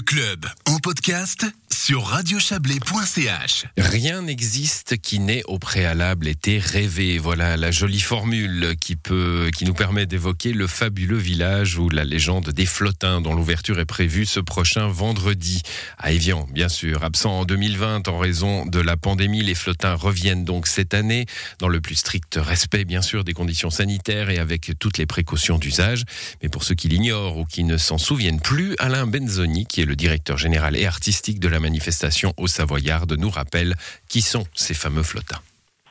Le club en podcast sur radiochablais.ch. Rien n'existe qui n'ait au préalable été rêvé. Voilà la jolie formule qui peut, qui nous permet d'évoquer le fabuleux village ou la légende des flottins dont l'ouverture est prévue ce prochain vendredi à Evian, bien sûr. Absent en 2020 en raison de la pandémie, les flottins reviennent donc cette année dans le plus strict respect, bien sûr, des conditions sanitaires et avec toutes les précautions d'usage. Mais pour ceux qui l'ignorent ou qui ne s'en souviennent plus, Alain Benzoni, qui est le directeur général et artistique de la manifestation au Savoyarde, nous rappelle qui sont ces fameux flottins.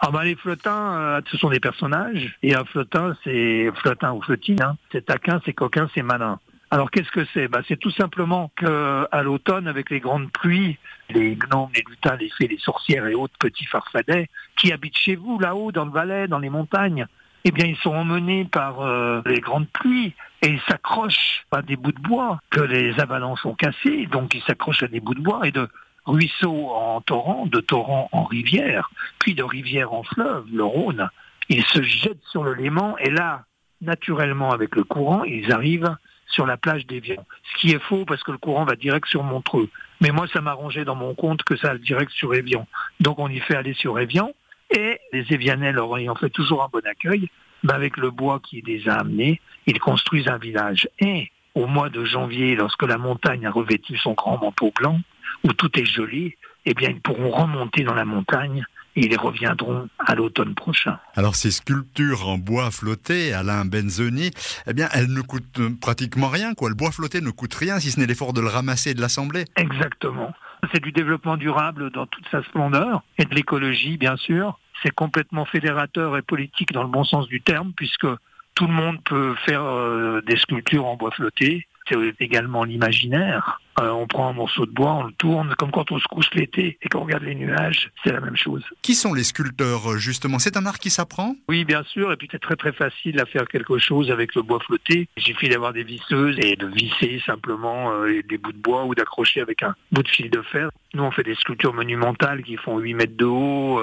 Ah bah les flottins, euh, ce sont des personnages. Et un flottin, c'est flottin ou flottine. Hein. C'est taquin, c'est coquin, c'est malin. Alors qu'est-ce que c'est? Bah, C'est tout simplement que à l'automne, avec les grandes pluies, les gnomes, les lutins, les fées, les sorcières et autres petits farfadets qui habitent chez vous, là-haut, dans le Valais, dans les montagnes, eh bien, ils sont emmenés par euh, les grandes pluies et ils s'accrochent à des bouts de bois que les avalanches ont cassés. Donc, ils s'accrochent à des bouts de bois et de ruisseaux en torrent, de torrent en rivière, puis de rivière en fleuve, le Rhône. Ils se jettent sur le Léman et là, naturellement, avec le courant, ils arrivent sur la plage d'Évian. Ce qui est faux parce que le courant va direct sur Montreux. Mais moi, ça m'arrangeait dans mon compte que ça aille direct sur Évian. Donc, on y fait aller sur Évian. Et les Évianais leur ayant fait toujours un bon accueil, ben avec le bois qui les a amenés, ils construisent un village. Et au mois de janvier, lorsque la montagne a revêtu son grand manteau blanc, où tout est joli, eh bien ils pourront remonter dans la montagne et ils reviendront à l'automne prochain. Alors ces sculptures en bois flotté, Alain Benzoni, eh bien elles ne coûtent pratiquement rien, quoi. Le bois flotté ne coûte rien si ce n'est l'effort de le ramasser et de l'assembler. Exactement. C'est du développement durable dans toute sa splendeur et de l'écologie, bien sûr. C'est complètement fédérateur et politique dans le bon sens du terme, puisque tout le monde peut faire euh, des sculptures en bois flotté. C'est également l'imaginaire. Euh, on prend un morceau de bois, on le tourne, comme quand on se couche l'été et qu'on regarde les nuages, c'est la même chose. Qui sont les sculpteurs, justement? C'est un art qui s'apprend? Oui, bien sûr, et puis c'est très très facile à faire quelque chose avec le bois flotté. Il suffit d'avoir des visseuses et de visser simplement euh, des bouts de bois ou d'accrocher avec un bout de fil de fer. Nous, on fait des sculptures monumentales qui font 8 mètres de haut.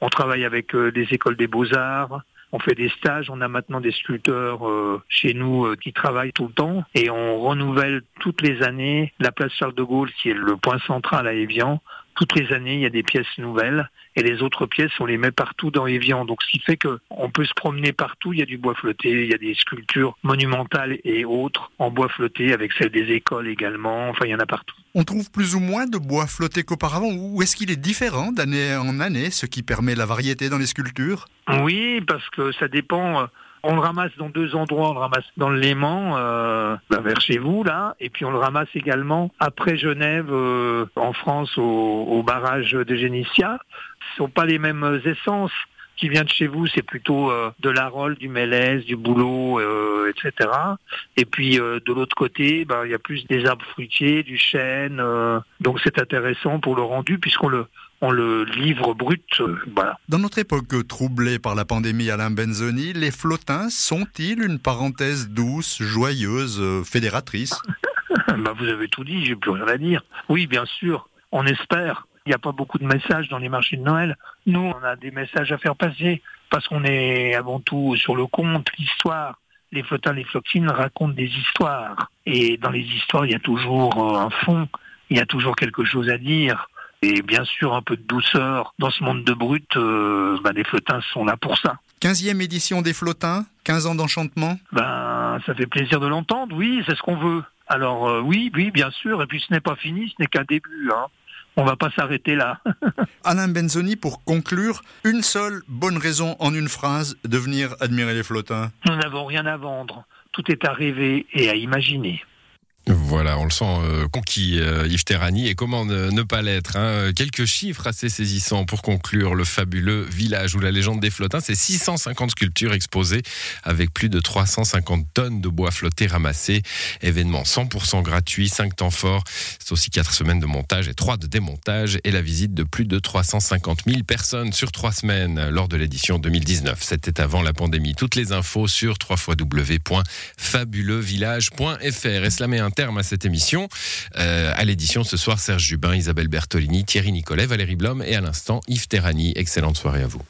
on travaille avec des écoles des beaux-arts on fait des stages, on a maintenant des sculpteurs euh, chez nous euh, qui travaillent tout le temps et on renouvelle toutes les années la place Charles de Gaulle qui est le point central à Évian. Toutes les années, il y a des pièces nouvelles et les autres pièces, on les met partout dans Évian. Donc, ce qui fait que on peut se promener partout. Il y a du bois flotté, il y a des sculptures monumentales et autres en bois flotté avec celles des écoles également. Enfin, il y en a partout. On trouve plus ou moins de bois flotté qu'auparavant ou est-ce qu'il est différent d'année en année, ce qui permet la variété dans les sculptures? Oui, parce que ça dépend. On le ramasse dans deux endroits. On le ramasse dans le Léman, euh, bah, vers chez vous là, et puis on le ramasse également après Genève, euh, en France, au, barrage de Génitia. Ce sont pas les mêmes essences qui vient de chez vous, c'est plutôt euh, de l'arole, du mélèze, du bouleau, euh, etc. Et puis de l'autre côté, bah, il y a plus des arbres fruitiers, du chêne. donc c'est intéressant pour le rendu puisqu'on le on le livre brut. voilà. Dans notre époque troublée par la pandémie Alain Benzoni, les flottins sont-ils une parenthèse douce, joyeuse, fédératrice? Bah, Vous avez tout dit, j'ai plus rien à dire. Oui, bien sûr, on espère. Il n'y a pas beaucoup de messages dans les marchés de Noël. Nous, on a des messages à faire passer parce qu'on est avant tout sur le conte, l'histoire. Les flottins, les flottines racontent des histoires. Et dans les histoires, il y a toujours euh, un fond, il y a toujours quelque chose à dire. Et bien sûr, un peu de douceur. Dans ce monde de brut, euh, bah, les flottins sont là pour ça. 15e édition des flottins, 15 ans d'enchantement Ben, ça fait plaisir de l'entendre, oui, c'est ce qu'on veut. Alors euh, oui, oui, bien sûr, et puis ce n'est pas fini, ce n'est qu'un début. Hein on va pas s'arrêter là. Alain Benzoni, pour conclure, une seule bonne raison en une phrase de venir admirer les flottins. Nous n'avons rien à vendre. Tout est à rêver et à imaginer. Voilà, on le sent euh, conquis, euh, Yves Terrani, et comment ne, pas l'être hein. Quelques chiffres assez saisissants pour conclure le fabuleux village où la légende des flottins, c'est 650 sculptures exposées avec plus de 350 tonnes de bois flotté ramassés. Événement 100% gratuit, 5 temps forts, c'est aussi 4 semaines de montage et 3 de démontage, et la visite de plus de 350 000 personnes sur 3 semaines lors de l'édition 2019. C'était avant la pandémie. Toutes les infos sur www.fabuleuvillage.fr. Et cela met un terme à cette émission. Euh, à l'édition ce soir, Serge Jubin, Isabelle Bertolini, Thierry Nicolet, Valérie Blom et à l'instant Yves Terrani. Excellente soirée à vous.